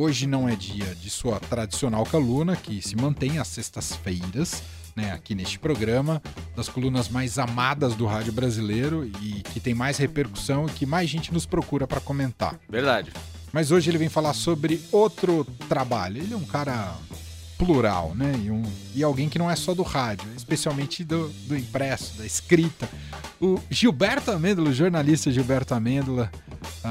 Hoje não é dia de sua tradicional coluna, que se mantém às sextas-feiras, né, aqui neste programa, das colunas mais amadas do rádio brasileiro e que tem mais repercussão e que mais gente nos procura para comentar. Verdade. Mas hoje ele vem falar sobre outro trabalho. Ele é um cara plural, né? E, um, e alguém que não é só do rádio, especialmente do, do impresso, da escrita. O Gilberto Amêndola, o jornalista Gilberto Amêndola,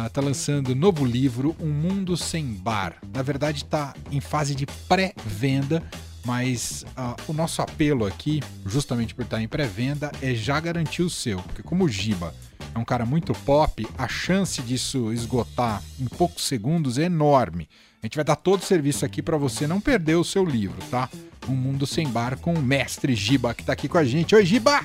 está ah, lançando novo livro, Um Mundo Sem Bar. Na verdade, está em fase de pré-venda, mas uh, o nosso apelo aqui, justamente por estar em pré-venda, é já garantir o seu. Porque como o Giba é um cara muito pop, a chance disso esgotar em poucos segundos é enorme. A gente vai dar todo o serviço aqui para você não perder o seu livro, tá? Um Mundo Sem Bar com o mestre Giba que está aqui com a gente. Oi, Giba!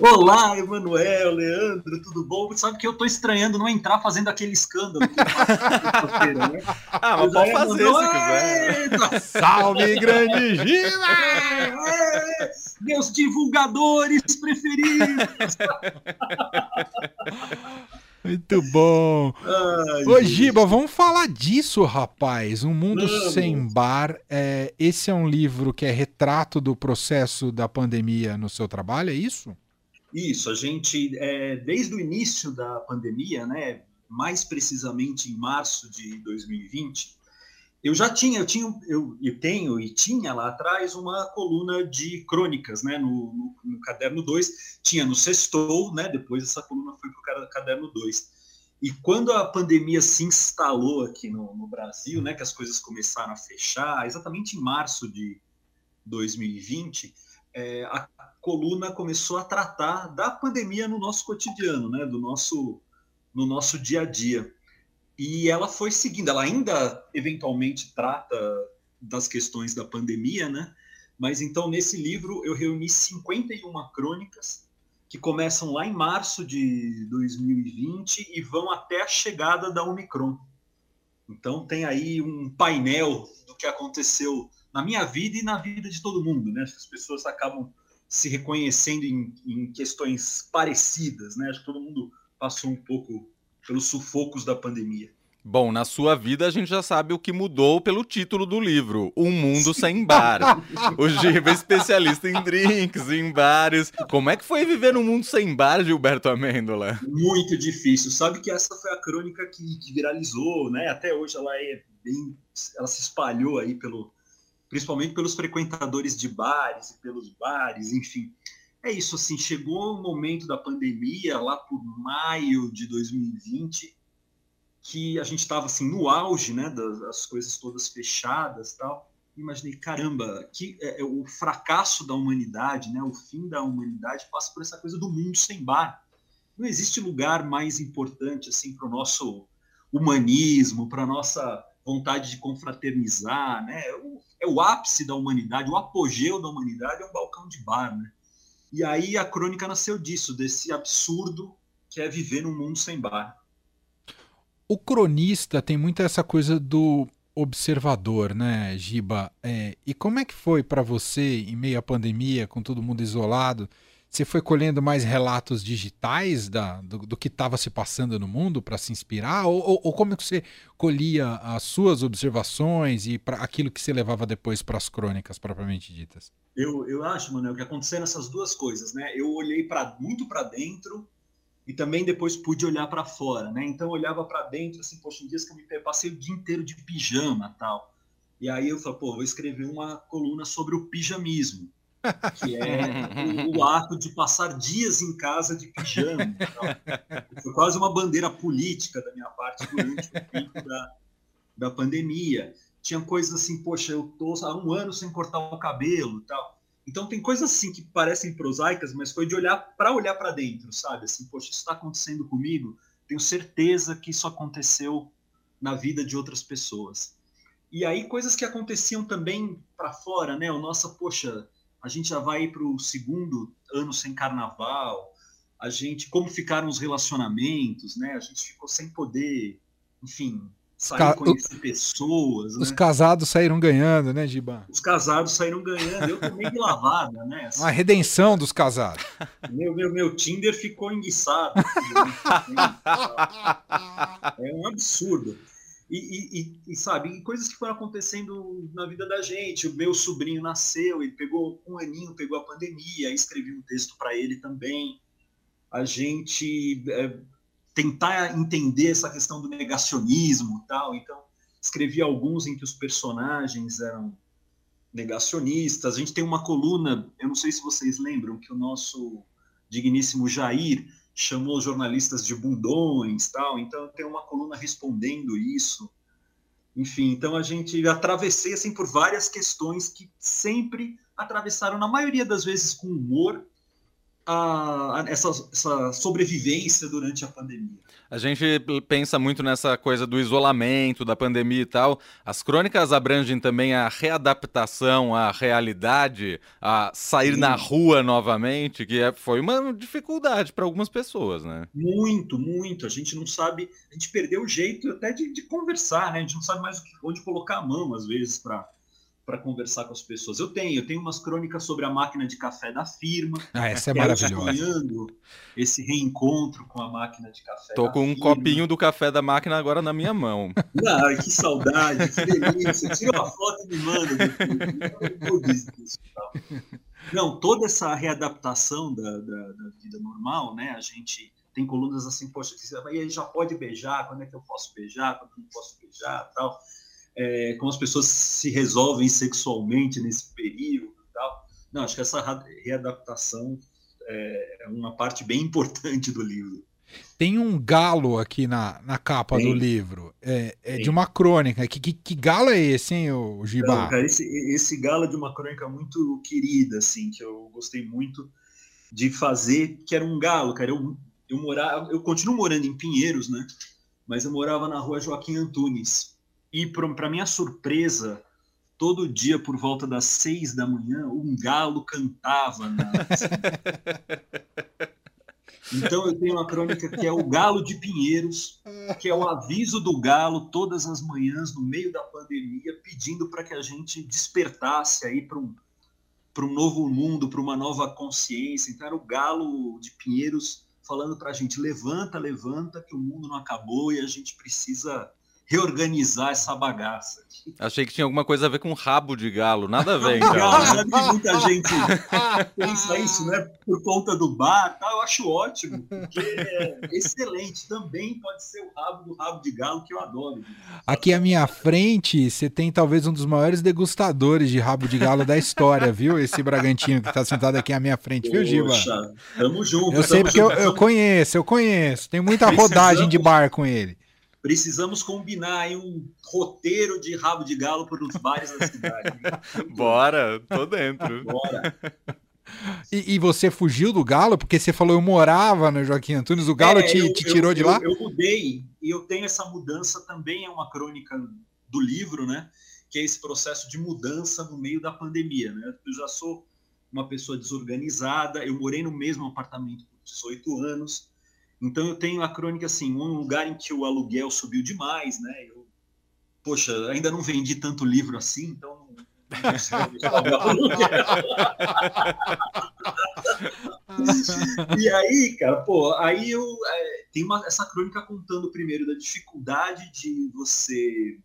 Olá, Emanuel, Leandro, tudo bom? Sabe que eu tô estranhando não entrar fazendo aquele escândalo. né? Ah, mas pode fazer se quiser. Salve, grande Giba! Meus divulgadores preferidos! Muito bom. Ai, Ô, Giba, vamos falar disso, rapaz. Um Mundo vamos. Sem Bar. É, esse é um livro que é retrato do processo da pandemia no seu trabalho, é isso? Isso, a gente, é, desde o início da pandemia, né, mais precisamente em março de 2020, eu já tinha, eu tinha, eu, eu tenho e tinha lá atrás uma coluna de crônicas, né, no, no, no caderno 2, tinha no Sextou, né, depois essa coluna foi para o caderno 2. E quando a pandemia se instalou aqui no, no, Brasil, né, que as coisas começaram a fechar, exatamente em março de 2020, é, a coluna começou a tratar da pandemia no nosso cotidiano, né, do nosso, no nosso dia a dia. E ela foi seguindo, ela ainda eventualmente trata das questões da pandemia, né? Mas então nesse livro eu reuni 51 crônicas que começam lá em março de 2020 e vão até a chegada da Omicron. Então tem aí um painel do que aconteceu na minha vida e na vida de todo mundo, né? As pessoas acabam se reconhecendo em, em questões parecidas, né? Acho que todo mundo passou um pouco pelos sufocos da pandemia. Bom, na sua vida a gente já sabe o que mudou pelo título do livro, Um Mundo Sem Bar. o Giba é especialista em drinks, em bares. Como é que foi viver num mundo sem bar, Gilberto Amêndola? Muito difícil. Sabe que essa foi a crônica que, que viralizou, né? Até hoje ela é bem... Ela se espalhou aí pelo... Principalmente pelos frequentadores de bares e pelos bares, enfim. É isso, assim, chegou o momento da pandemia, lá por maio de 2020, que a gente estava assim no auge, né, das, coisas todas fechadas, tal. Imaginei, caramba, que é, é, o fracasso da humanidade, né, o fim da humanidade passa por essa coisa do mundo sem bar. Não existe lugar mais importante assim para o nosso humanismo, para a nossa vontade de confraternizar, né? É o, é o ápice da humanidade, o apogeu da humanidade é um balcão de bar, né? E aí a crônica nasceu disso, desse absurdo que é viver num mundo sem bar o cronista tem muito essa coisa do observador, né, Giba? É, e como é que foi para você, em meio à pandemia, com todo mundo isolado? Você foi colhendo mais relatos digitais da, do, do que estava se passando no mundo para se inspirar? Ou, ou, ou, como é que você colhia as suas observações e para aquilo que você levava depois para as crônicas propriamente ditas? Eu, eu acho, Manuel, que aconteceram essas duas coisas, né? Eu olhei para muito para dentro e também depois pude olhar para fora, né? Então eu olhava para dentro, assim, poxa, um dia que eu me passei o dia inteiro de pijama, tal. E aí eu falei, pô, vou escrever uma coluna sobre o pijamismo, que é o, o, ato de passar dias em casa de pijama. Foi quase uma bandeira política da minha parte durante o pico da, da pandemia. Tinha coisas assim, poxa, eu tô há um ano sem cortar o cabelo, tal. Então tem coisas assim que parecem prosaicas, mas foi de olhar para olhar para dentro, sabe? Assim, poxa, isso está acontecendo comigo. Tenho certeza que isso aconteceu na vida de outras pessoas. E aí coisas que aconteciam também para fora, né? O nossa, poxa, a gente já vai para o segundo ano sem carnaval. A gente, como ficaram os relacionamentos, né? A gente ficou sem poder, enfim, sair conhecer pessoas. Os né? casados saíram ganhando, né, Giba? Os casados saíram ganhando. Eu tomei de lavada, né? Assim, a redenção dos casados. Meu, meu, meu Tinder ficou enguiçado. Né? é um absurdo. E, e, e, sabe, e coisas que foram acontecendo na vida da gente. O meu sobrinho nasceu, ele pegou um aninho, pegou a pandemia, escrevi um texto para ele também. A gente é, tentar entender essa questão do negacionismo tal. Então, escrevi alguns em que os personagens eram negacionistas. A gente tem uma coluna, eu não sei se vocês lembram, que o nosso digníssimo Jair chamou jornalistas de bundões, tal. Então tem uma coluna respondendo isso. Enfim, então a gente atravessei assim por várias questões que sempre atravessaram, na maioria das vezes com humor, a, a essa, essa sobrevivência durante a pandemia. A gente pensa muito nessa coisa do isolamento, da pandemia e tal. As crônicas abrangem também a readaptação à realidade, a sair Sim. na rua novamente, que é, foi uma dificuldade para algumas pessoas, né? Muito, muito. A gente não sabe, a gente perdeu o jeito até de, de conversar, né? A gente não sabe mais onde colocar a mão, às vezes, para para conversar com as pessoas. Eu tenho, eu tenho umas crônicas sobre a máquina de café da firma. Ah, essa é maravilhosa. Esse reencontro com a máquina de café. Tô com um firma. copinho do café da máquina agora na minha mão. Ah, que saudade, que delícia. Tira uma foto e me manda. Não, toda essa readaptação da, da, da, vida normal, né? A gente tem colunas assim, poxa, aí já pode beijar, quando é que eu posso beijar, quando eu não posso beijar tal é, como as pessoas se resolvem sexualmente nesse período e tal. Não, acho que essa readaptação é, é uma parte bem importante do livro. Tem um galo aqui na, na capa Tem. do livro. É, é de uma crônica. Que, que, que, galo é esse, hein, o Giba? Não, cara, esse, esse galo é de uma crônica muito querida, assim, que eu gostei muito de fazer, que era um galo, cara. Eu, eu, morava, eu continuo morando em Pinheiros, né? Mas eu morava na rua Joaquim Antunes. E, para minha surpresa, todo dia por volta das seis da manhã, um galo cantava. Na... Então eu tenho uma crônica que é o Galo de Pinheiros, que é o aviso do galo todas as manhãs no meio da pandemia, pedindo para que a gente despertasse aí para um, um novo mundo, para uma nova consciência. Então era o Galo de Pinheiros falando para a gente: levanta, levanta, que o mundo não acabou e a gente precisa reorganizar essa bagaça. Achei que tinha alguma coisa a ver com rabo de galo, nada a ver, então. Sabe que muita gente pensa isso, né? Por conta do bar, tá? eu acho ótimo, porque é excelente. Também pode ser o rabo do rabo de galo, que eu adoro. Aqui à minha frente, você tem talvez um dos maiores degustadores de rabo de galo da história, viu? Esse Bragantino que está sentado aqui à minha frente, Poxa, viu, Giba? Tamo junto. Eu sei porque eu, eu, conheço, eu conheço. Tem muita rodagem de bar com ele precisamos combinar aí um roteiro de rabo de galo para os bares da cidade. Bora, tô dentro. Bora. E, e, você fugiu do Galo? Porque você falou eu morava no Joaquim Antunes, o Galo é, te, eu, te, tirou eu, de lá? Eu, eu mudei, e eu tenho essa mudança também, é uma crônica do livro, né? Que é esse processo de mudança no meio da pandemia, né? Eu já sou uma pessoa desorganizada, eu morei no mesmo apartamento por 18 anos, então eu tenho a crônica assim, um lugar em que o aluguel subiu demais, né? Eu, poxa, ainda não vendi tanto livro assim, então e aí, cara, pô, aí eu é, tem uma, essa crônica contando primeiro da dificuldade de você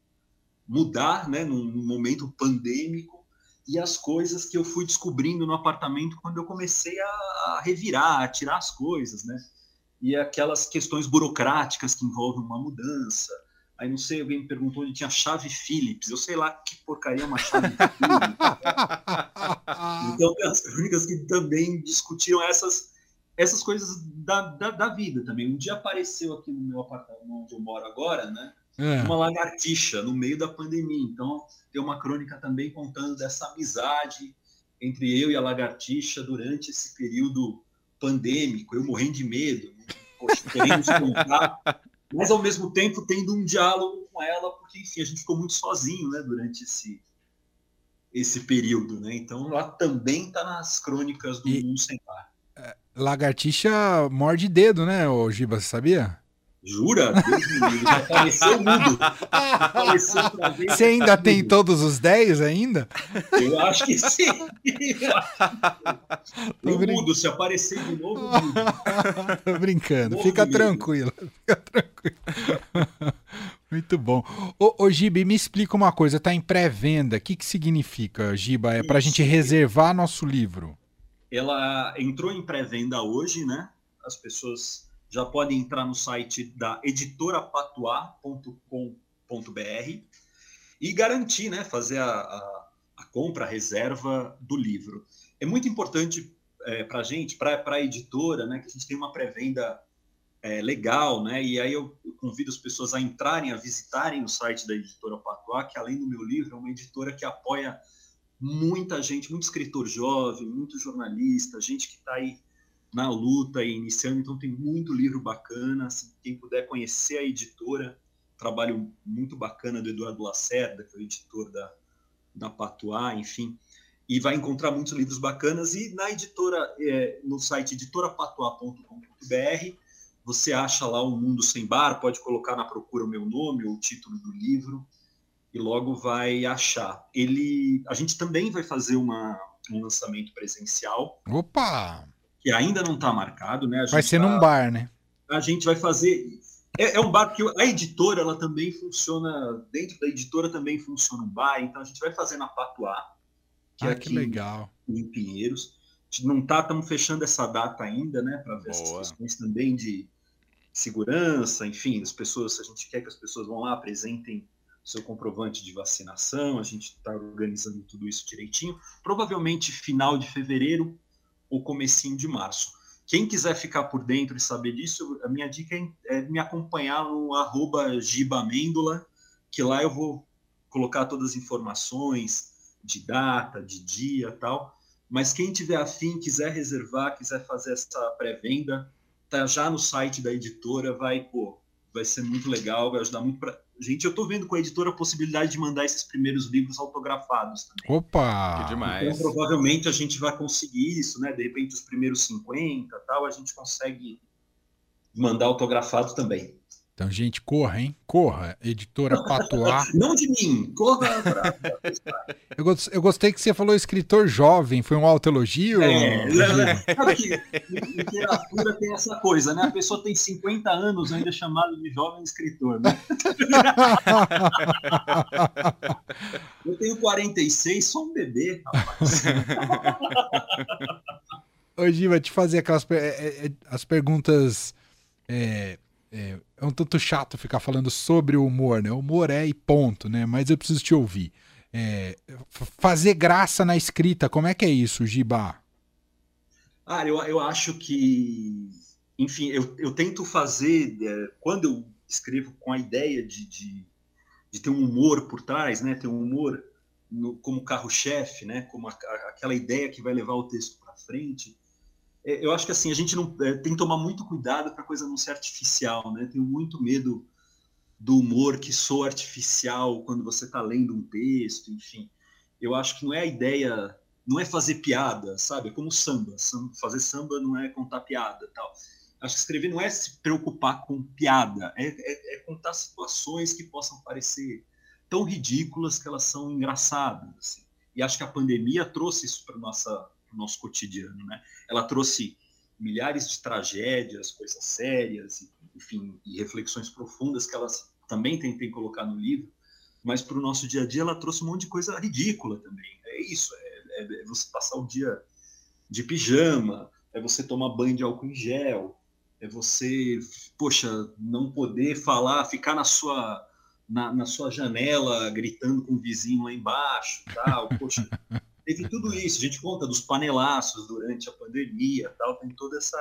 mudar, né, num, num momento pandêmico e as coisas que eu fui descobrindo no apartamento quando eu comecei a, a revirar, a tirar as coisas, né? E aquelas questões burocráticas que envolvem uma mudança. Aí não sei, alguém me perguntou onde tinha chave Philips. Eu sei lá que porcaria é uma chave Philips. então as crônicas que também discutiram essas, essas coisas da, da, da, vida também. Um dia apareceu aqui no meu apartamento onde eu moro agora, né? É. Uma lagartixa no meio da pandemia. Então tem uma crônica também contando dessa amizade entre eu e a lagartixa durante esse período pandêmico, eu morrendo de medo, poxa, querendo contar, mas ao mesmo tempo tendo um diálogo com ela, porque enfim, a gente ficou muito sozinho, né, durante esse esse período, né? Então lá também está nas crônicas do e, Mundo Sem Par. É, lagartixa morde dedo, né, o Giba, você sabia? Jura? Apareceu mudo. Apareceu Você ainda tem todos os 10 ainda? Eu acho que sim. Eu mudo, se aparecer de novo, mudo. Tô brincando. Fica tranquilo. Fica tranquilo. Muito bom. Ô, ô Giba, me explica uma coisa, tá em pré-venda. O que, que significa, Giba? É para a gente reservar nosso livro? Ela entrou em pré-venda hoje, né? As pessoas já podem entrar no site da editorapatuá.com.br e garantir, né? Fazer a, a, a compra, a reserva do livro. É muito importante é, para a gente, para a editora, né? Que a gente tem uma pré-venda é, legal, né? E aí eu, eu, convido as pessoas a entrarem, a visitarem o site da editora Patois, que além do meu livro, é uma editora que apoia muita gente, muito escritor jovem, muito jornalista, gente que está aí na luta e iniciando, então tem muito livro bacana. Assim, quem puder conhecer a editora, trabalho muito bacana do Eduardo Lacerda, que é o editor da, da Patois, enfim, e vai encontrar muitos livros bacanas. E na editora, é, no site editorapatois.com.br, você acha lá o Mundo Sem Bar, pode colocar na procura o meu nome ou o título do livro e logo vai achar. Ele, a gente também vai fazer uma, um lançamento presencial. Opa! Que ainda não está marcado, né? vai ser tá, num bar, né? A gente vai fazer. É, é, um bar que a editora ela também funciona dentro da editora também funciona um bar, então a gente vai fazer na Patuá, que ah, é aqui que legal. em Pinheiros não tá, estamos fechando essa data ainda, né, para ver Boa. as questões também de segurança, enfim, as pessoas, a gente quer que as pessoas vão lá, apresentem seu comprovante de vacinação, a gente está organizando tudo isso direitinho, provavelmente final de fevereiro ou comecinho de março. Quem quiser ficar por dentro e saber disso, a minha dica é, é me acompanhar no arroba gibamêndola, que lá eu vou colocar todas as informações de data, de dia tal, mas quem tiver afim, quiser reservar, quiser fazer essa pré-venda, tá já no site da editora, vai, pô, vai ser muito legal, vai ajudar muito para Gente, eu tô vendo com a editora a possibilidade de mandar esses primeiros livros autografados também. Opa! Que demais. Então, provavelmente a gente vai conseguir isso, né? De repente, os primeiros 50 tal, a gente consegue mandar autografado também. Então, gente, corra, hein? Corra, editora Patois. Não de mim, corra pra... eu, eu gostei que você falou escritor jovem, foi um autoelogio? É, é, sabe que literatura tem essa coisa, né? A pessoa tem 50 anos ainda é chamado de jovem escritor, né? eu tenho 46, sou um bebê, rapaz. Hoje vai te fazer aquelas é, é, as perguntas... É, é, um tanto chato ficar falando sobre o humor, né? O humor é e ponto, né? Mas eu preciso te ouvir. É, fazer graça na escrita, como é que é isso, Giba? Ah, eu, eu acho que, enfim, eu, eu tento fazer, é, quando eu escrevo com a ideia de, de, de, ter um humor por trás, né? Ter um humor no, como carro-chefe, né? Como a, aquela ideia que vai levar o texto para frente eu acho que assim a gente não é, tem que tomar muito cuidado para a coisa não ser artificial, né? Tenho muito medo do humor que soa artificial quando você está lendo um texto, enfim. Eu acho que não é a ideia, não é fazer piada, sabe? É como samba. samba fazer samba não é contar piada, tal. Acho que escrever não é se preocupar com piada, é, é, é contar situações que possam parecer tão ridículas que elas são engraçadas. Assim. E acho que a pandemia trouxe isso para nossa para o nosso cotidiano. Né? Ela trouxe milhares de tragédias, coisas sérias, enfim, e reflexões profundas que elas também tentei colocar no livro, mas para o nosso dia a dia ela trouxe um monte de coisa ridícula também. É isso, é, é, é você passar o dia de pijama, é você tomar banho de álcool em gel, é você, poxa, não poder falar, ficar na sua na, na sua janela gritando com o vizinho lá embaixo, tal, poxa, teve tudo isso. A gente conta dos panelaços durante a pandemia, tal, tem toda essa.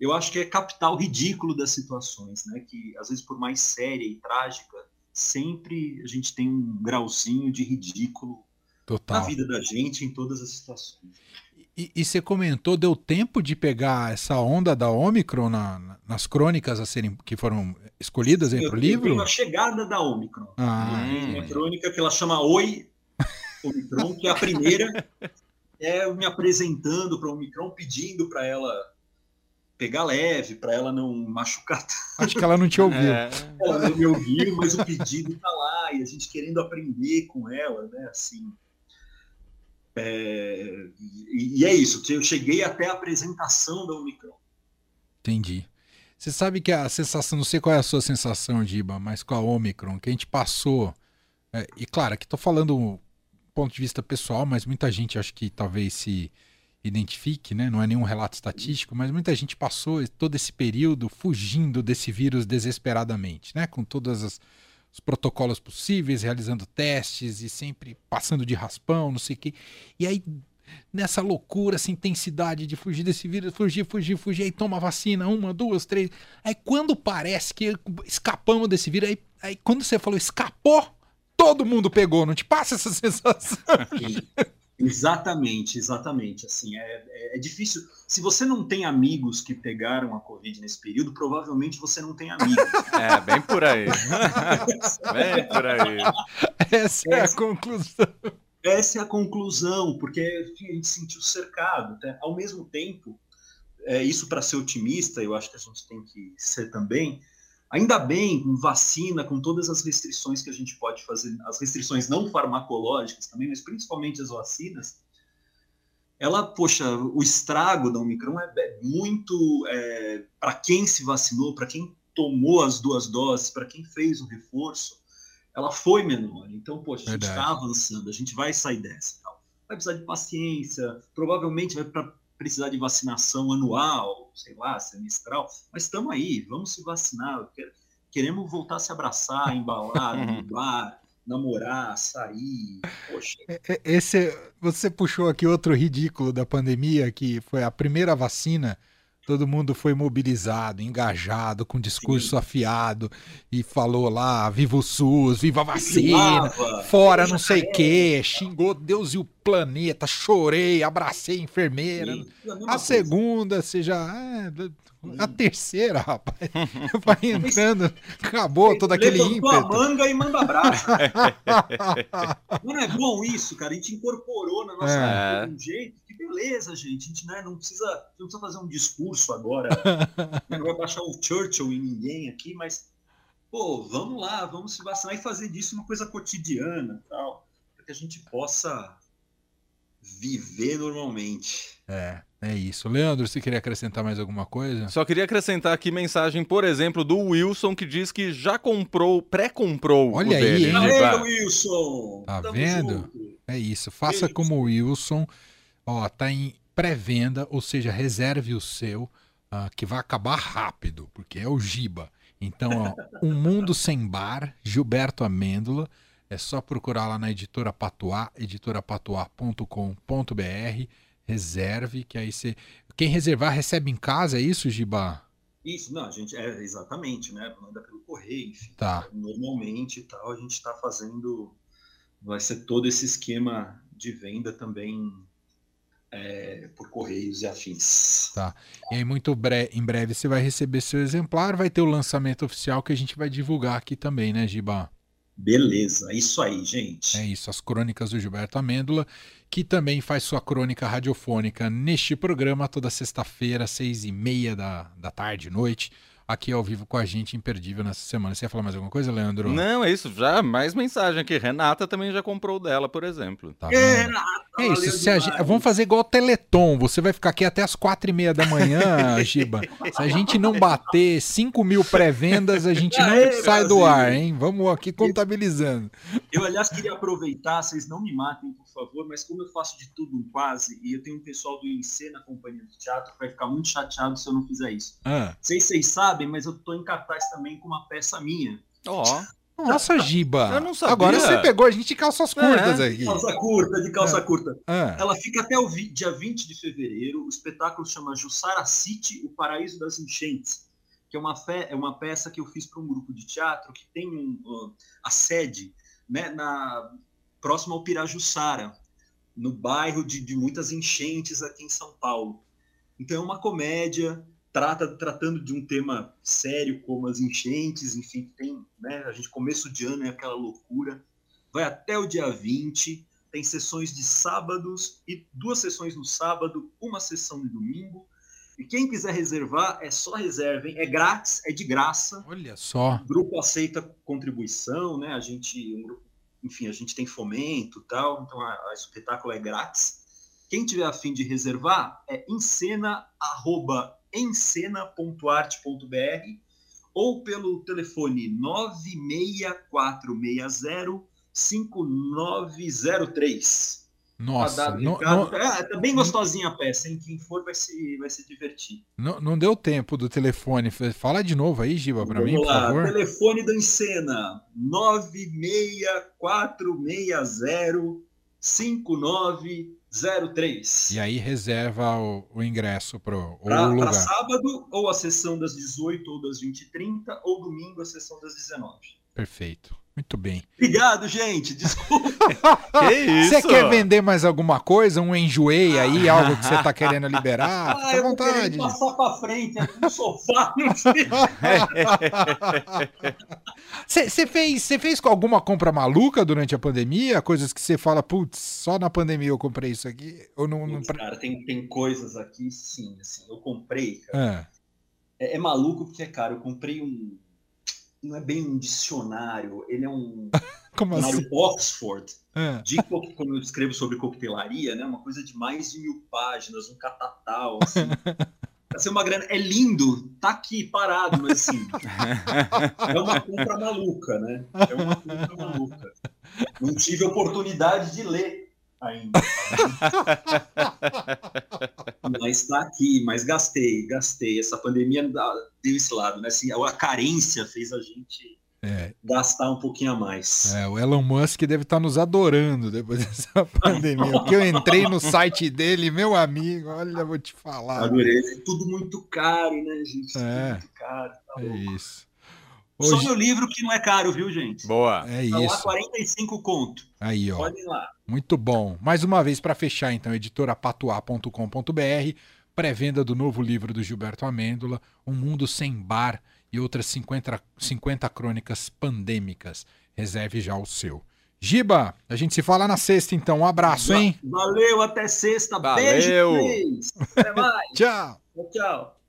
Eu acho que é capital ridículo das situações, né? Que às vezes por mais séria e trágica, sempre a gente tem um grauzinho de ridículo Total. na vida da gente em todas as situações. E, e, você comentou, deu tempo de pegar essa onda da Omicron na, nas crônicas a serem, que foram escolhidas para o livro? A chegada da Omicron. Ah. Uma crônica que ela chama Oi, Omicron, que é a primeira é eu me apresentando para o Omicron, pedindo para ela pegar leve, para ela não machucar. Acho que ela não te ouviu. É. Ela não me ouviu, mas o pedido está lá e a gente querendo aprender com ela, né? Assim. É... E, e é isso. Eu cheguei até a apresentação da Omicron. Entendi. Você sabe que a sensação, não sei qual é a sua sensação, Diba, mas com a Omicron, que a gente passou. É, e claro, aqui estou falando do ponto de vista pessoal, mas muita gente acho que talvez se identifique, né? Não é nenhum relato estatístico, mas muita gente passou todo esse período fugindo desse vírus desesperadamente, né? Com todos os protocolos possíveis, realizando testes e sempre passando de raspão, não sei o quê. E aí nessa loucura, essa intensidade de fugir desse vírus, fugir, fugir, fugir, aí toma vacina, uma, duas, três. Aí quando parece que escapamos desse vírus, aí, aí quando você falou escapou, todo mundo pegou, não te passa essa sensação? Exatamente, exatamente. Assim, é, é, é, difícil. Se você não tem amigos que pegaram a Covid nesse período, provavelmente você não tem amigos. É, bem por aí. bem por aí. Essa é a conclusão. Essa é a conclusão, porque a gente sentiu cercado. Né? Ao mesmo tempo, é, isso para ser otimista, eu acho que a gente tem que ser também. Ainda bem, com vacina, com todas as restrições que a gente pode fazer, as restrições não farmacológicas também, mas principalmente as vacinas, ela, poxa, o estrago da Omicron é, é muito é, para quem se vacinou, para quem tomou as duas doses, para quem fez o reforço, ela foi menor. Então, poxa, a gente está avançando, a gente vai sair dessa. Vai precisar de paciência, provavelmente vai pra, precisar de vacinação anual, sei lá, semestral, mas estamos aí, vamos se vacinar. Queremos voltar a se abraçar, embalar, no bar, namorar, sair. Poxa. É, é, esse, você puxou aqui outro ridículo da pandemia, que foi a primeira vacina todo mundo foi mobilizado, engajado, com discurso Sim. afiado e falou lá: viva o SUS, viva a vacina, fora não sei o quê, xingou Deus e o planeta, chorei, abracei a enfermeira. Sim. A segunda, você já. É, a terceira, rapaz, vai entrando, acabou todo aquele ímpeto. a manga e manda abraço. não é bom isso, cara? A gente incorporou na nossa é. vida de um jeito beleza, gente. A gente né, não, precisa, não precisa fazer um discurso agora. não vai baixar o Churchill em ninguém aqui, mas, pô, vamos lá, vamos se vacinar e fazer disso uma coisa cotidiana tal, para que a gente possa viver normalmente. É, é isso. Leandro, você queria acrescentar mais alguma coisa? Só queria acrescentar aqui mensagem, por exemplo, do Wilson, que diz que já comprou, pré-comprou Olha o dele. aí, hein? Aê, Wilson! Tá Tamo vendo? Junto. É isso. Faça Wilson. como o Wilson. Ó, tá em pré-venda, ou seja, reserve o seu, uh, que vai acabar rápido, porque é o Giba. Então, ó, Um Mundo Sem Bar, Gilberto Amêndola. É só procurar lá na editora Patuá, editorapatuá.com.br. Reserve, que aí você. Quem reservar recebe em casa, é isso, Giba? Isso, não, a gente é exatamente, né? Manda pelo correio, enfim. Tá. Normalmente e tal, a gente está fazendo. Vai ser todo esse esquema de venda também é, por correios e afins. Tá. E aí, muito bre em breve você vai receber seu exemplar, vai ter o lançamento oficial que a gente vai divulgar aqui também, né, Giba? Beleza, isso aí, gente. É isso, as crônicas do Gilberto Amêndola, que também faz sua crônica radiofônica neste programa toda sexta-feira, seis e meia da, da tarde, noite aqui ao vivo com a gente, imperdível nessa semana. Você ia falar mais alguma coisa, Leandro? Não, é isso. Já mais mensagem aqui. Renata também já comprou dela, por exemplo. Tá é, Renata, é isso. Gente, vamos fazer igual o Teleton. Você vai ficar aqui até as quatro e meia da manhã, Giba. Se a gente não bater 5 mil pré-vendas, a gente não é, sai do ar, hein? Vamos aqui contabilizando. Eu, aliás, queria aproveitar, vocês não me matem, por favor, mas como eu faço de tudo quase, e eu tenho um pessoal do INSE na companhia de teatro, vai ficar muito chateado se eu não fizer isso. Ah. Sei se vocês sabem, mas eu tô em cartaz também com uma peça minha. Ó. Oh. Nossa, Giba. Eu não sabia. Agora você pegou a gente de calças curtas é, aqui. Calça curta, de calça é. curta. É. Ela fica até o dia 20 de fevereiro. O espetáculo chama Jussara City, o Paraíso das Enchentes, que é uma, fe... é uma peça que eu fiz para um grupo de teatro que tem um, uh, a sede né, na próximo ao Pirajussara, no bairro de, de muitas enchentes aqui em São Paulo. Então é uma comédia, trata tratando de um tema sério como as enchentes, enfim, tem, né, a gente começo de ano é aquela loucura. Vai até o dia 20, tem sessões de sábados e duas sessões no sábado, uma sessão no domingo. E quem quiser reservar, é só reservem, é grátis, é de graça. Olha só. O grupo aceita contribuição, né? A gente, grupo enfim, a gente tem fomento tal, então a, a espetáculo é grátis. Quem tiver a fim de reservar é encena arroba encena.arte.br ou pelo telefone 96460 5903. Nossa, não, não, é, tá bem gostosinha a peça, hein? Quem for vai se, vai se divertir. Não, não deu tempo do telefone. Fala de novo aí, Giba, para mim, por lá. favor. Telefone da Encena: 96460 5903. E aí reserva o, o ingresso pro pra, o lugar. Para sábado, ou a sessão das 18 ou das 20h30, ou domingo a sessão das 19 Perfeito. Muito bem. Obrigado, gente. Desculpa. que isso? Você quer vender mais alguma coisa? Um enjoei aí, algo que você está querendo liberar? Ah, Fica à vontade. Eu passar para frente aqui no sofá. Você fez, fez alguma compra maluca durante a pandemia? Coisas que você fala, putz, só na pandemia eu comprei isso aqui? Ou não, putz, não... Cara, tem, tem coisas aqui, sim. Assim, eu comprei, cara. É. É, é maluco porque, cara, eu comprei um não é bem um dicionário, ele é um Como dicionário assim? Oxford. É. De, como eu escrevo sobre coquetelaria, né? Uma coisa de mais de mil páginas, um catatal, assim. Vai ser uma grana. É lindo, tá aqui parado, mas assim. é uma compra maluca, né? É uma compra maluca. Não tive oportunidade de ler ainda. mas está aqui, mas gastei, gastei. Essa pandemia deu esse lado, né? Assim, a carência fez a gente é. gastar um pouquinho a mais. É, o Elon Musk deve estar tá nos adorando depois dessa pandemia. Porque eu entrei no site dele, meu amigo, olha, vou te falar. Adorei. É tudo muito caro, né, gente? É. Muito caro. Tá é isso. Hoje... Só meu livro que não é caro, viu, gente? Boa. É tá isso. Lá 45 conto. Aí, ó. Podem lá. Muito bom. Mais uma vez para fechar, então, editorapatuá.com.br, pré-venda do novo livro do Gilberto Amêndola, Um Mundo Sem Bar e outras 50, 50 crônicas pandêmicas. Reserve já o seu. Giba, a gente se fala na sexta, então. Um abraço, hein? Valeu, até sexta. Valeu. Beijo, Até mais. tchau. Tchau.